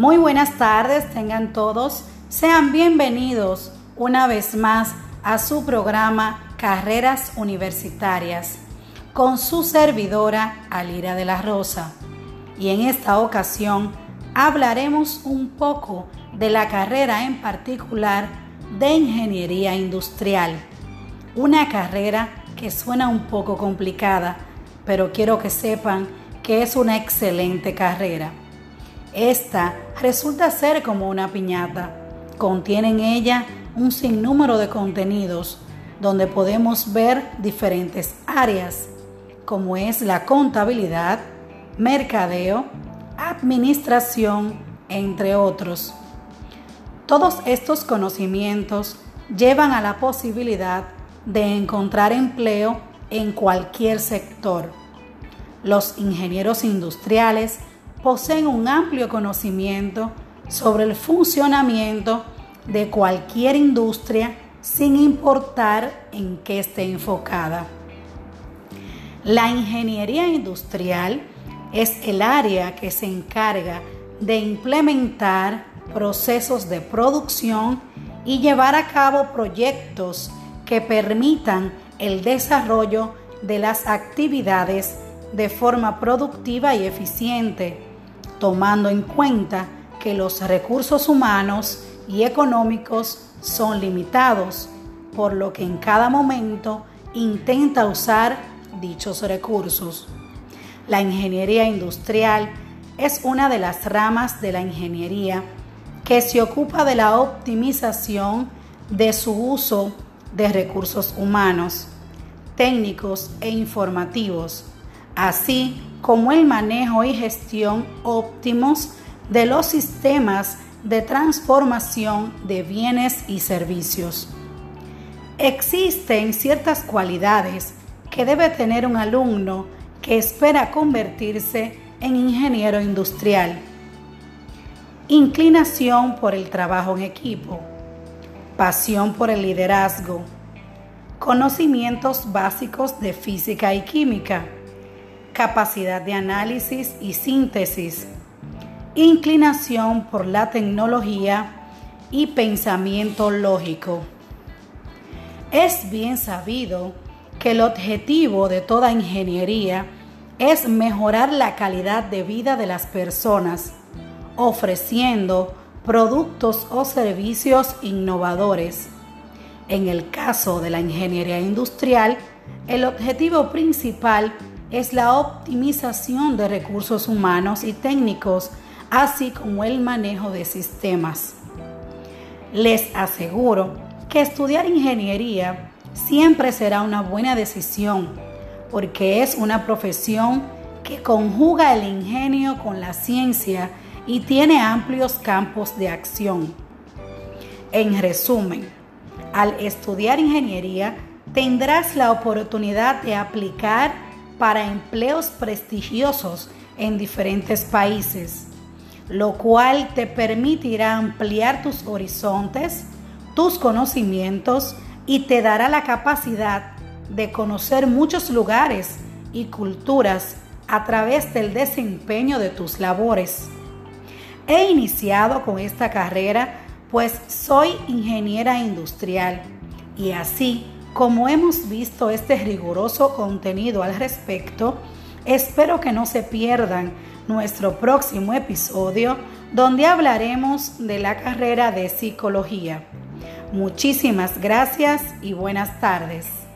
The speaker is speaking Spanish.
Muy buenas tardes, tengan todos. Sean bienvenidos una vez más a su programa Carreras Universitarias con su servidora Alira de la Rosa. Y en esta ocasión hablaremos un poco de la carrera en particular de Ingeniería Industrial. Una carrera que suena un poco complicada, pero quiero que sepan que es una excelente carrera. Esta resulta ser como una piñata. Contiene en ella un sinnúmero de contenidos donde podemos ver diferentes áreas, como es la contabilidad, mercadeo, administración, entre otros. Todos estos conocimientos llevan a la posibilidad de encontrar empleo en cualquier sector. Los ingenieros industriales poseen un amplio conocimiento sobre el funcionamiento de cualquier industria sin importar en qué esté enfocada. La ingeniería industrial es el área que se encarga de implementar procesos de producción y llevar a cabo proyectos que permitan el desarrollo de las actividades de forma productiva y eficiente tomando en cuenta que los recursos humanos y económicos son limitados, por lo que en cada momento intenta usar dichos recursos. La ingeniería industrial es una de las ramas de la ingeniería que se ocupa de la optimización de su uso de recursos humanos, técnicos e informativos, así como el manejo y gestión óptimos de los sistemas de transformación de bienes y servicios. Existen ciertas cualidades que debe tener un alumno que espera convertirse en ingeniero industrial. Inclinación por el trabajo en equipo, pasión por el liderazgo, conocimientos básicos de física y química, capacidad de análisis y síntesis, inclinación por la tecnología y pensamiento lógico. Es bien sabido que el objetivo de toda ingeniería es mejorar la calidad de vida de las personas, ofreciendo productos o servicios innovadores. En el caso de la ingeniería industrial, el objetivo principal es la optimización de recursos humanos y técnicos, así como el manejo de sistemas. Les aseguro que estudiar ingeniería siempre será una buena decisión, porque es una profesión que conjuga el ingenio con la ciencia y tiene amplios campos de acción. En resumen, al estudiar ingeniería tendrás la oportunidad de aplicar para empleos prestigiosos en diferentes países, lo cual te permitirá ampliar tus horizontes, tus conocimientos y te dará la capacidad de conocer muchos lugares y culturas a través del desempeño de tus labores. He iniciado con esta carrera pues soy ingeniera industrial y así como hemos visto este riguroso contenido al respecto, espero que no se pierdan nuestro próximo episodio donde hablaremos de la carrera de psicología. Muchísimas gracias y buenas tardes.